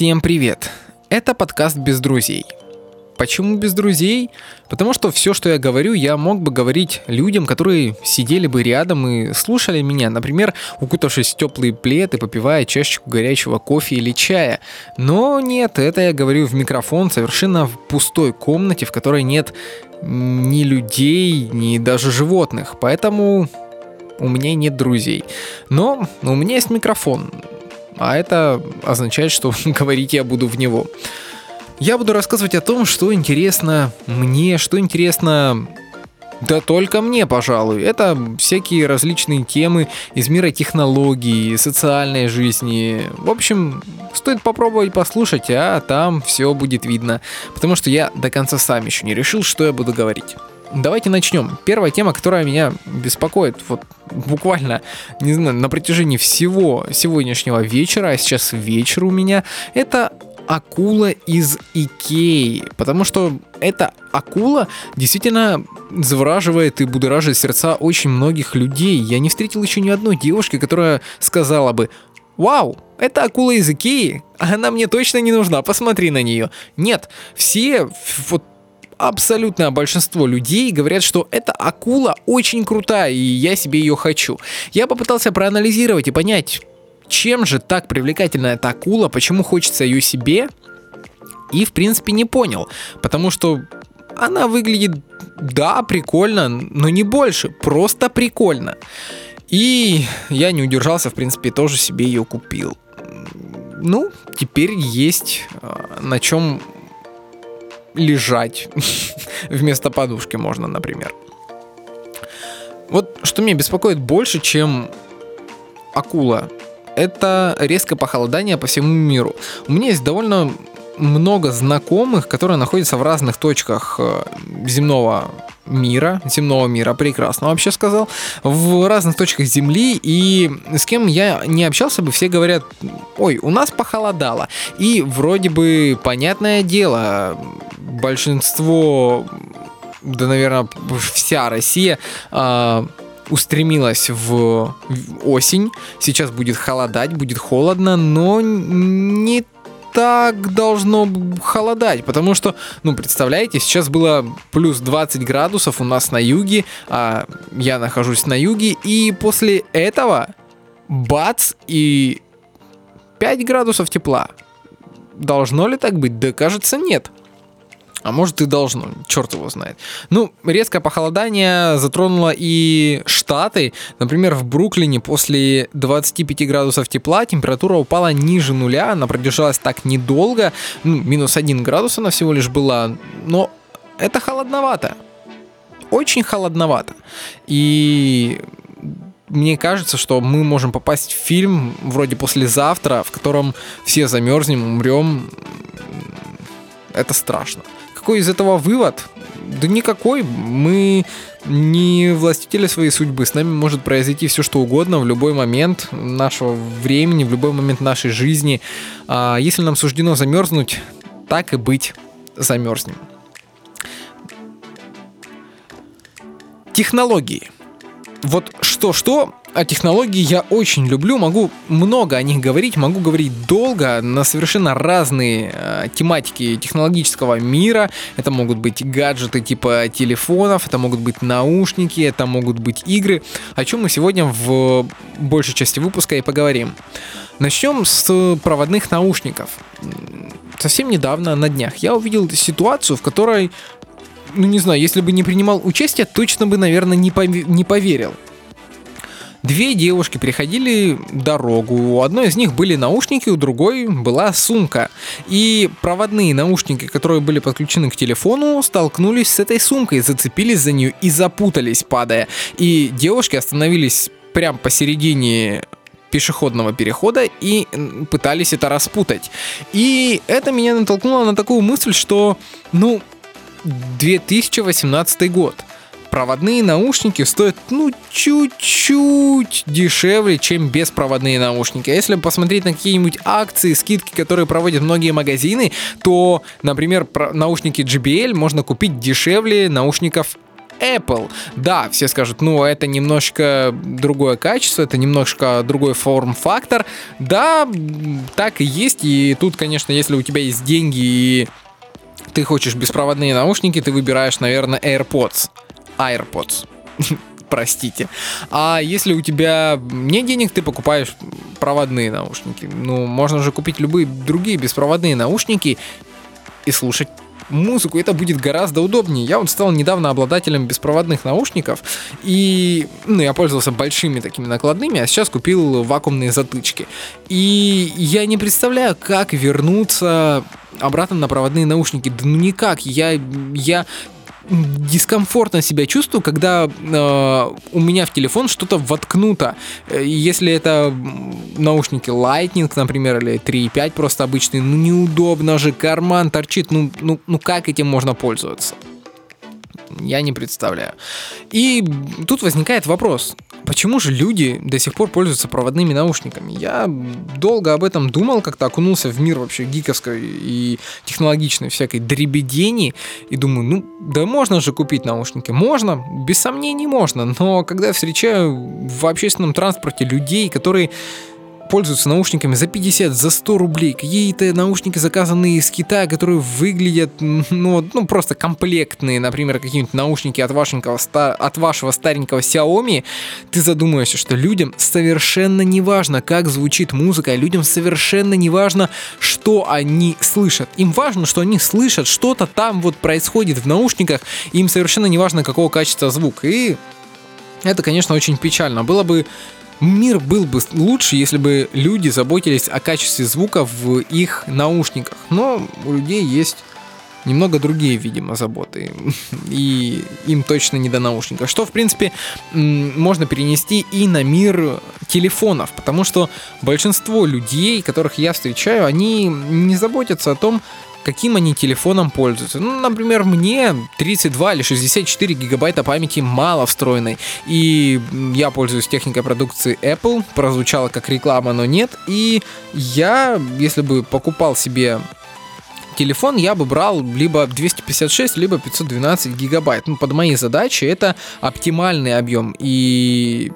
Всем привет! Это подкаст «Без друзей». Почему без друзей? Потому что все, что я говорю, я мог бы говорить людям, которые сидели бы рядом и слушали меня, например, укутавшись в теплый плед и попивая чашечку горячего кофе или чая. Но нет, это я говорю в микрофон совершенно в пустой комнате, в которой нет ни людей, ни даже животных. Поэтому у меня нет друзей. Но у меня есть микрофон, а это означает, что говорить я буду в него. Я буду рассказывать о том, что интересно мне, что интересно да только мне, пожалуй. Это всякие различные темы из мира технологий, социальной жизни. В общем, стоит попробовать послушать, а там все будет видно. Потому что я до конца сам еще не решил, что я буду говорить. Давайте начнем. Первая тема, которая меня беспокоит, вот буквально, не знаю, на протяжении всего сегодняшнего вечера, а сейчас вечер у меня, это акула из Икеи, потому что эта акула действительно завораживает и будоражит сердца очень многих людей. Я не встретил еще ни одной девушки, которая сказала бы «Вау, это акула из Икеи, она мне точно не нужна, посмотри на нее». Нет, все вот абсолютное большинство людей говорят, что эта акула очень крутая, и я себе ее хочу. Я попытался проанализировать и понять, чем же так привлекательна эта акула, почему хочется ее себе, и в принципе не понял, потому что она выглядит, да, прикольно, но не больше, просто прикольно. И я не удержался, в принципе, тоже себе ее купил. Ну, теперь есть а, на чем лежать. Вместо подушки можно, например. Вот что меня беспокоит больше, чем акула это резкое похолодание по всему миру. У меня есть довольно много знакомых, которые находятся в разных точках э, земного мира, земного мира, прекрасно вообще сказал, в разных точках Земли, и с кем я не общался бы, все говорят, ой, у нас похолодало. И вроде бы понятное дело, большинство, да, наверное, вся Россия э, устремилась в осень. Сейчас будет холодать, будет холодно, но не так должно холодать, потому что, ну, представляете, сейчас было плюс 20 градусов у нас на юге, а я нахожусь на юге, и после этого бац, и 5 градусов тепла. Должно ли так быть? Да кажется, нет. А может и должно, черт его знает. Ну, резкое похолодание затронуло и Штаты. Например, в Бруклине после 25 градусов тепла температура упала ниже нуля. Она продержалась так недолго. Ну, минус 1 градус она всего лишь была. Но это холодновато. Очень холодновато. И мне кажется, что мы можем попасть в фильм вроде послезавтра, в котором все замерзнем, умрем. Это страшно. Какой из этого вывод? Да никакой. Мы не властители своей судьбы. С нами может произойти все, что угодно в любой момент нашего времени, в любой момент нашей жизни. А если нам суждено замерзнуть, так и быть, замерзнем. Технологии. Вот что-что, а технологии я очень люблю, могу много о них говорить, могу говорить долго на совершенно разные э, тематики технологического мира. Это могут быть гаджеты типа телефонов, это могут быть наушники, это могут быть игры, о чем мы сегодня в большей части выпуска и поговорим. Начнем с проводных наушников. Совсем недавно, на днях, я увидел ситуацию, в которой ну не знаю, если бы не принимал участие, точно бы, наверное, не, пов- не поверил. Две девушки переходили дорогу. У одной из них были наушники, у другой была сумка. И проводные наушники, которые были подключены к телефону, столкнулись с этой сумкой, зацепились за нее и запутались, падая. И девушки остановились прямо посередине пешеходного перехода и пытались это распутать. И это меня натолкнуло на такую мысль, что, ну, 2018 год – проводные наушники стоят, ну, чуть-чуть дешевле, чем беспроводные наушники. А если посмотреть на какие-нибудь акции, скидки, которые проводят многие магазины, то, например, наушники JBL можно купить дешевле наушников Apple. Да, все скажут, ну, это немножко другое качество, это немножко другой форм-фактор. Да, так и есть. И тут, конечно, если у тебя есть деньги и ты хочешь беспроводные наушники, ты выбираешь, наверное, AirPods. AirPods. Простите. А если у тебя нет денег, ты покупаешь проводные наушники. Ну, можно же купить любые другие беспроводные наушники и слушать музыку, это будет гораздо удобнее. Я вот стал недавно обладателем беспроводных наушников, и ну, я пользовался большими такими накладными, а сейчас купил вакуумные затычки. И я не представляю, как вернуться обратно на проводные наушники. Да ну никак. Я, я дискомфортно себя чувствую, когда э, у меня в телефон что-то воткнуто. Э, если это наушники Lightning, например, или 3.5 просто обычные, ну неудобно же, карман торчит, ну, ну, ну как этим можно пользоваться? Я не представляю. И тут возникает вопрос, почему же люди до сих пор пользуются проводными наушниками? Я долго об этом думал, как-то окунулся в мир вообще гиковской и технологичной всякой дребедени, и думаю, ну, да можно же купить наушники. Можно, без сомнений можно, но когда встречаю в общественном транспорте людей, которые пользуются наушниками за 50, за 100 рублей. Какие-то наушники заказанные из Китая, которые выглядят, ну, ну просто комплектные. Например, какие-нибудь наушники от вашего, от вашего старенького Xiaomi. Ты задумаешься, что людям совершенно не важно, как звучит музыка, людям совершенно не важно, что они слышат. Им важно, что они слышат, что-то там вот происходит в наушниках, им совершенно не важно, какого качества звук. И это, конечно, очень печально. Было бы Мир был бы лучше, если бы люди заботились о качестве звука в их наушниках. Но у людей есть немного другие, видимо, заботы. И им точно не до наушников. Что, в принципе, можно перенести и на мир телефонов. Потому что большинство людей, которых я встречаю, они не заботятся о том, каким они телефоном пользуются. Ну, например, мне 32 или 64 гигабайта памяти мало встроенной. И я пользуюсь техникой продукции Apple. Прозвучало как реклама, но нет. И я, если бы покупал себе телефон я бы брал либо 256, либо 512 гигабайт. Ну, под мои задачи это оптимальный объем. И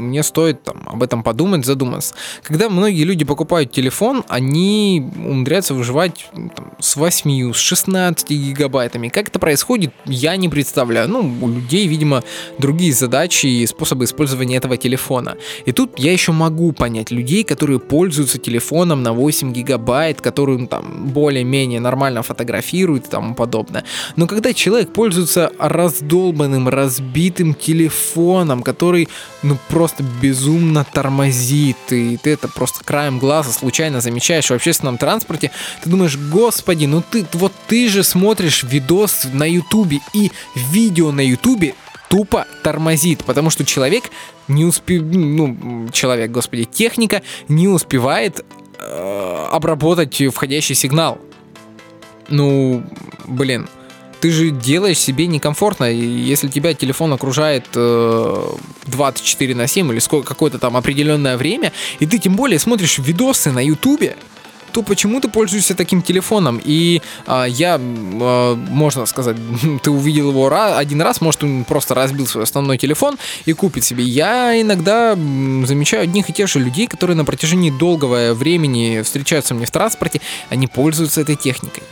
мне стоит там, об этом подумать, задуматься. Когда многие люди покупают телефон, они умудряются выживать там, с 8, с 16 гигабайтами. Как это происходит, я не представляю. Ну, у людей, видимо, другие задачи и способы использования этого телефона. И тут я еще могу понять людей, которые пользуются телефоном на 8 гигабайт, которые ну, там более-менее нормально фотографируют и тому подобное. Но когда человек пользуется раздолбанным, разбитым телефоном, который, ну, просто безумно тормозит, и ты это просто краем глаза случайно замечаешь в общественном транспорте, ты думаешь, господи, ну ты, вот ты же смотришь видос на ютубе, и видео на ютубе тупо тормозит, потому что человек не успев... ну, человек, господи, техника не успевает обработать входящий сигнал. Ну, блин, ты же делаешь себе некомфортно. Если тебя телефон окружает э, 24 на 7 или сколько, какое-то там определенное время, и ты тем более смотришь видосы на ютубе, то почему ты пользуешься таким телефоном? И а, я, а, можно сказать, ты увидел его один раз, может, он просто разбил свой основной телефон и купит себе. Я иногда замечаю одних и тех же людей, которые на протяжении долгого времени встречаются мне в транспорте, они пользуются этой техникой.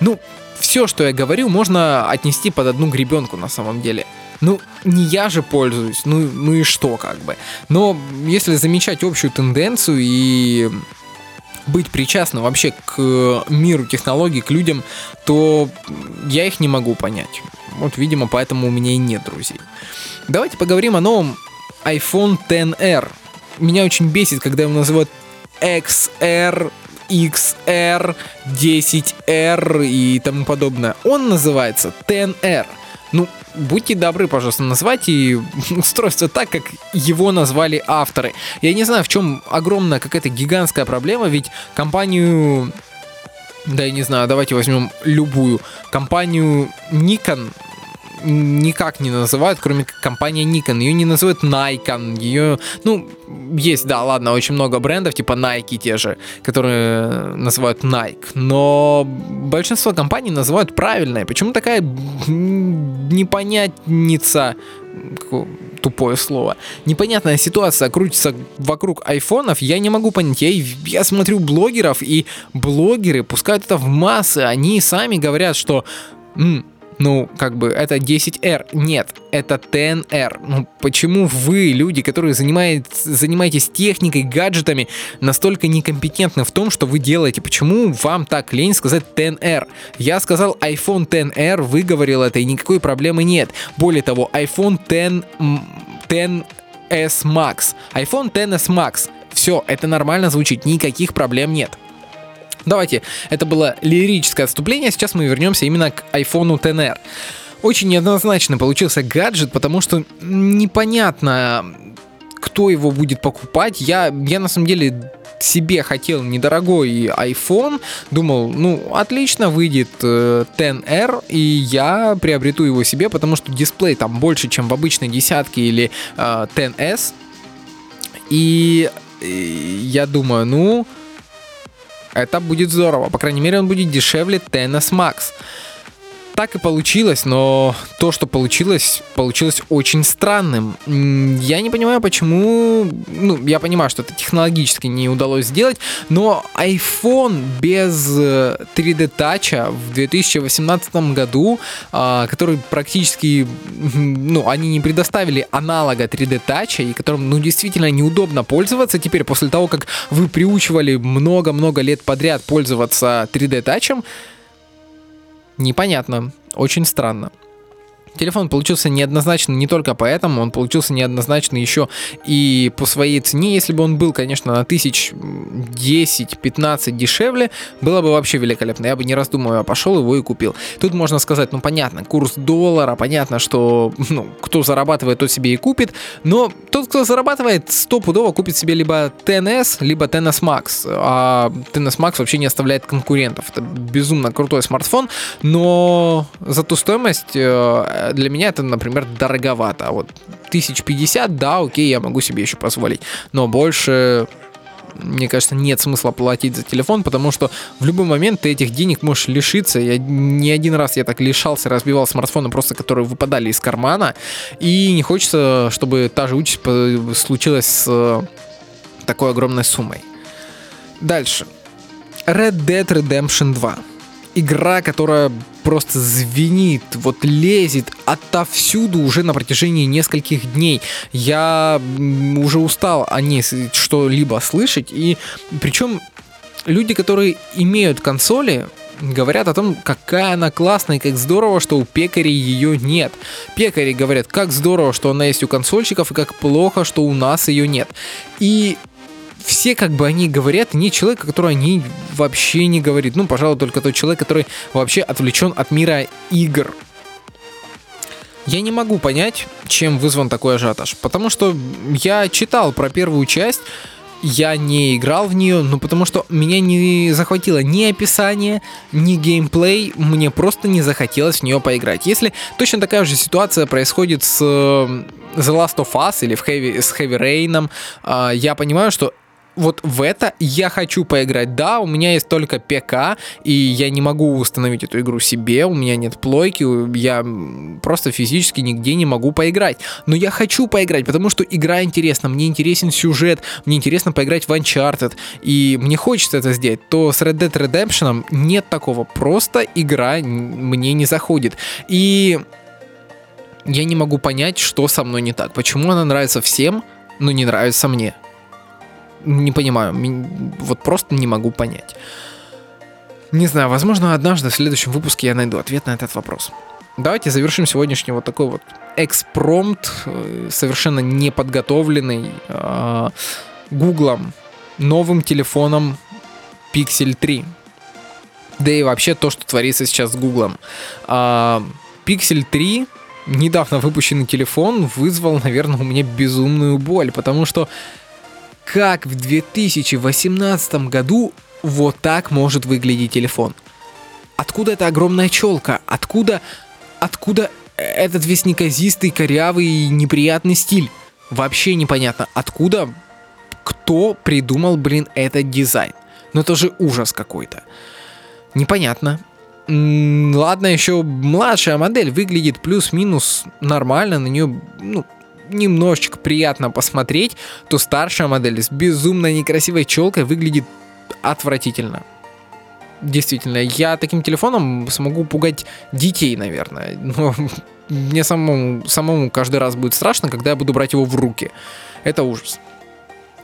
Ну, все, что я говорю, можно отнести под одну гребенку на самом деле. Ну, не я же пользуюсь, ну, ну и что как бы. Но если замечать общую тенденцию и быть причастным вообще к миру технологий, к людям, то я их не могу понять. Вот, видимо, поэтому у меня и нет друзей. Давайте поговорим о новом iPhone XR. Меня очень бесит, когда его называют XR XR, 10R и тому подобное. Он называется 10R. Ну, будьте добры, пожалуйста, назвать и устройство так, как его назвали авторы. Я не знаю, в чем огромная какая-то гигантская проблема, ведь компанию да, я не знаю, давайте возьмем любую компанию Nikon никак не называют, кроме как компания Nikon. Ее не называют Nikon, ее, ну, есть, да, ладно, очень много брендов, типа Nike те же, которые называют Nike, но большинство компаний называют правильное. Почему такая непонятница тупое слово. Непонятная ситуация крутится вокруг айфонов, я не могу понять. Я, я смотрю блогеров, и блогеры пускают это в массы. Они сами говорят, что ну, как бы, это 10R. Нет, это 10R. Ну, почему вы, люди, которые занимает, занимаетесь техникой, гаджетами, настолько некомпетентны в том, что вы делаете? Почему вам так лень сказать 10R? Я сказал iPhone 10R, выговорил это, и никакой проблемы нет. Более того, iPhone 10, 10s Max. iPhone 10s Max. Все, это нормально звучит, никаких проблем нет. Давайте, это было лирическое отступление, сейчас мы вернемся именно к iPhone XR. Очень неоднозначно получился гаджет, потому что непонятно, кто его будет покупать. Я, я на самом деле себе хотел недорогой iPhone, думал, ну, отлично, выйдет э, 10R, и я приобрету его себе, потому что дисплей там больше, чем в обычной десятке или э, 10S. И, и э, я думаю, ну, это будет здорово. По крайней мере, он будет дешевле TNS Max так и получилось, но то, что получилось, получилось очень странным. Я не понимаю, почему... Ну, я понимаю, что это технологически не удалось сделать, но iPhone без 3D Touch в 2018 году, а, который практически... Ну, они не предоставили аналога 3D Touch, и которым, ну, действительно неудобно пользоваться теперь, после того, как вы приучивали много-много лет подряд пользоваться 3D Touch, Непонятно. Очень странно. Телефон получился неоднозначно не только поэтому, он получился неоднозначно еще и по своей цене. Если бы он был, конечно, на тысяч 10-15 дешевле, было бы вообще великолепно. Я бы не раздумывая пошел его и купил. Тут можно сказать, ну понятно, курс доллара, понятно, что ну, кто зарабатывает, тот себе и купит, но тот, кто зарабатывает, стопудово купит себе либо TNS, либо TNS Max. А TNS Max вообще не оставляет конкурентов. Это безумно крутой смартфон, но за ту стоимость э, для меня это, например, дороговато. Вот 1050, да, окей, я могу себе еще позволить. Но больше мне кажется, нет смысла платить за телефон, потому что в любой момент ты этих денег можешь лишиться. Я не один раз я так лишался, разбивал смартфоны просто, которые выпадали из кармана. И не хочется, чтобы та же участь случилась с э, такой огромной суммой. Дальше. Red Dead Redemption 2 игра, которая просто звенит, вот лезет отовсюду уже на протяжении нескольких дней. Я уже устал о ней что-либо слышать, и причем люди, которые имеют консоли, говорят о том, какая она классная и как здорово, что у пекарей ее нет. Пекари говорят, как здорово, что она есть у консольщиков, и как плохо, что у нас ее нет. И все как бы они говорят не человек, который они вообще не говорит. Ну, пожалуй, только тот человек, который вообще отвлечен от мира игр. Я не могу понять, чем вызван такой ажиотаж, потому что я читал про первую часть, я не играл в нее, ну потому что меня не захватило ни описание, ни геймплей, мне просто не захотелось в нее поиграть. Если точно такая же ситуация происходит с The Last of Us или в Heavy, с Heavy Rain, а, я понимаю, что вот в это я хочу поиграть. Да, у меня есть только ПК, и я не могу установить эту игру себе, у меня нет плойки, я просто физически нигде не могу поиграть. Но я хочу поиграть, потому что игра интересна, мне интересен сюжет, мне интересно поиграть в Uncharted, и мне хочется это сделать. То с Red Dead Redemption нет такого, просто игра мне не заходит. И я не могу понять, что со мной не так. Почему она нравится всем, но не нравится мне не понимаю, вот просто не могу понять. Не знаю, возможно, однажды в следующем выпуске я найду ответ на этот вопрос. Давайте завершим сегодняшний вот такой вот экспромт, э, совершенно неподготовленный Гуглом, новым телефоном Pixel 3. Да и вообще то, что творится сейчас с Гуглом. А, Pixel 3 недавно выпущенный телефон вызвал, наверное, у меня безумную боль, потому что как в 2018 году вот так может выглядеть телефон? Откуда эта огромная челка? Откуда, откуда этот весь неказистый, корявый, неприятный стиль. Вообще непонятно, откуда, кто придумал, блин, этот дизайн. Ну это же ужас какой-то. Непонятно. Ладно, еще младшая модель выглядит плюс-минус нормально, на нее, ну, немножечко приятно посмотреть, то старшая модель с безумно некрасивой челкой выглядит отвратительно. Действительно, я таким телефоном смогу пугать детей, наверное. Но мне самому, самому каждый раз будет страшно, когда я буду брать его в руки. Это ужас.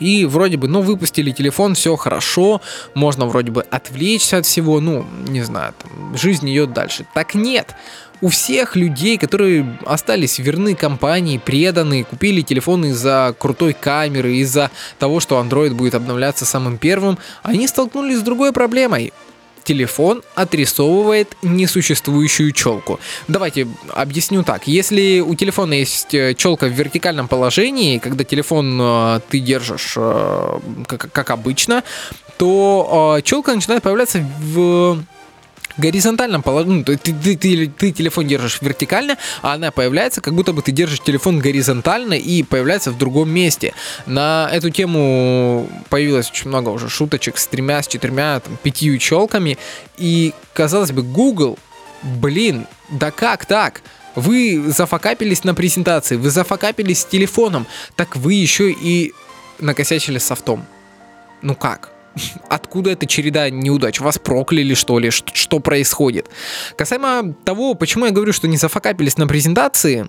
И вроде бы, ну, выпустили телефон, все хорошо, можно вроде бы отвлечься от всего, ну, не знаю, там, жизнь идет дальше. Так нет, у всех людей, которые остались верны компании, преданы, купили телефоны из-за крутой камеры, из-за того, что Android будет обновляться самым первым, они столкнулись с другой проблемой телефон отрисовывает несуществующую челку. Давайте объясню так. Если у телефона есть э, челка в вертикальном положении, когда телефон э, ты держишь э, как, как обычно, то челка начинает появляться в горизонтальном положении, ну, ты, ты, ты, ты телефон держишь вертикально, а она появляется, как будто бы ты держишь телефон горизонтально и появляется в другом месте. На эту тему появилось очень много уже шуточек с тремя, с четырьмя, там, пятью челками, и, казалось бы, Google, блин, да как так? Вы зафакапились на презентации, вы зафакапились с телефоном, так вы еще и накосячили софтом. Ну как? Откуда эта череда неудач? Вас прокляли, что ли? Что, что происходит? Касаемо того, почему я говорю, что не зафакапились на презентации,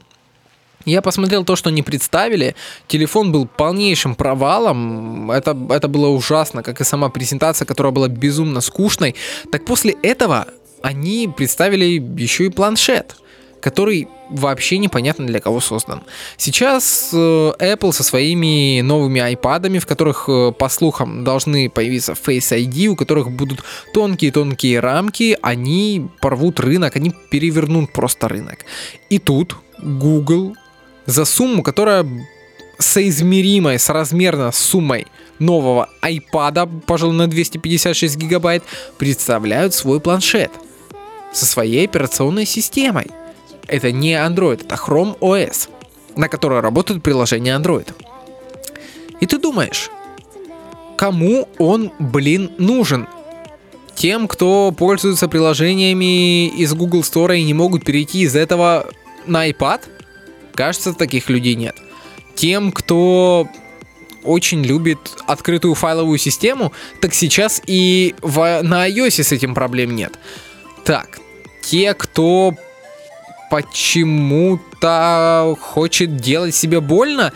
я посмотрел то, что они представили. Телефон был полнейшим провалом. Это, это было ужасно, как и сама презентация, которая была безумно скучной. Так после этого они представили еще и планшет который вообще непонятно для кого создан. Сейчас э, Apple со своими новыми iPad'ами, в которых, э, по слухам, должны появиться Face ID, у которых будут тонкие-тонкие рамки, они порвут рынок, они перевернут просто рынок. И тут Google за сумму, которая соизмеримая, соразмерна с суммой нового iPad, пожалуй, на 256 гигабайт, представляют свой планшет со своей операционной системой – это не Android, это Chrome OS, на которой работает приложение Android. И ты думаешь, кому он, блин, нужен? Тем, кто пользуется приложениями из Google Store и не могут перейти из этого на iPad? Кажется, таких людей нет. Тем, кто очень любит открытую файловую систему, так сейчас и в, на iOS с этим проблем нет. Так, те, кто почему-то хочет делать себе больно,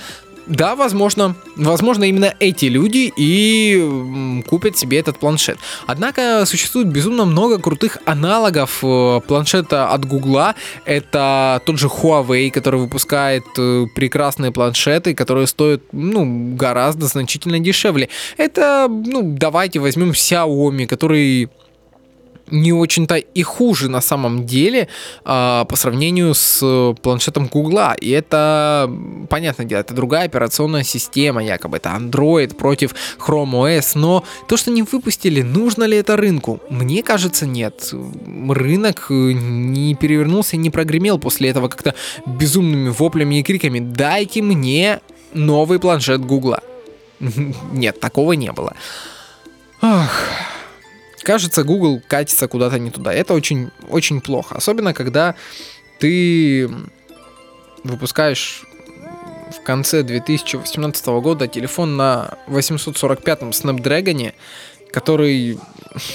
да, возможно, возможно именно эти люди и купят себе этот планшет. Однако существует безумно много крутых аналогов э, планшета от Гугла. Это тот же Huawei, который выпускает э, прекрасные планшеты, которые стоят, ну, гораздо значительно дешевле. Это, ну, давайте возьмем Xiaomi, который не очень-то и хуже на самом деле э, по сравнению с э, планшетом Гугла. И это, понятное дело, это другая операционная система, якобы это Android против Chrome OS. Но то, что не выпустили, нужно ли это рынку? Мне кажется, нет. Рынок э, не перевернулся, не прогремел после этого как-то безумными воплями и криками «Дайте мне новый планшет Гугла». Нет, такого не было. Ах кажется, Google катится куда-то не туда. Это очень, очень плохо. Особенно, когда ты выпускаешь в конце 2018 года телефон на 845-м Snapdragon, который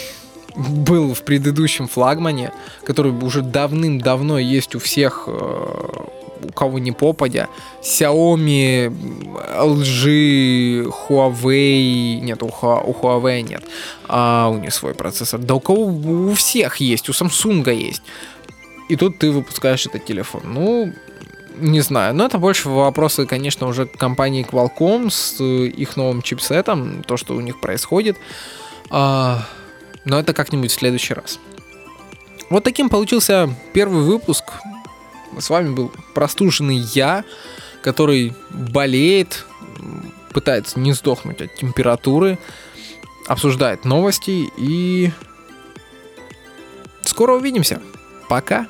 был в предыдущем флагмане, который уже давным-давно есть у всех э, у кого не попадя. Xiaomi, LG, Huawei, нет, у, у Huawei нет, а у них свой процессор. Да у кого, у всех есть, у Samsung есть. И тут ты выпускаешь этот телефон. Ну, не знаю, но это больше вопросы, конечно, уже к компании Qualcomm с их новым чипсетом, то, что у них происходит. А, но это как-нибудь в следующий раз. Вот таким получился первый выпуск с вами был простуженный я, который болеет, пытается не сдохнуть от температуры, обсуждает новости и скоро увидимся. Пока.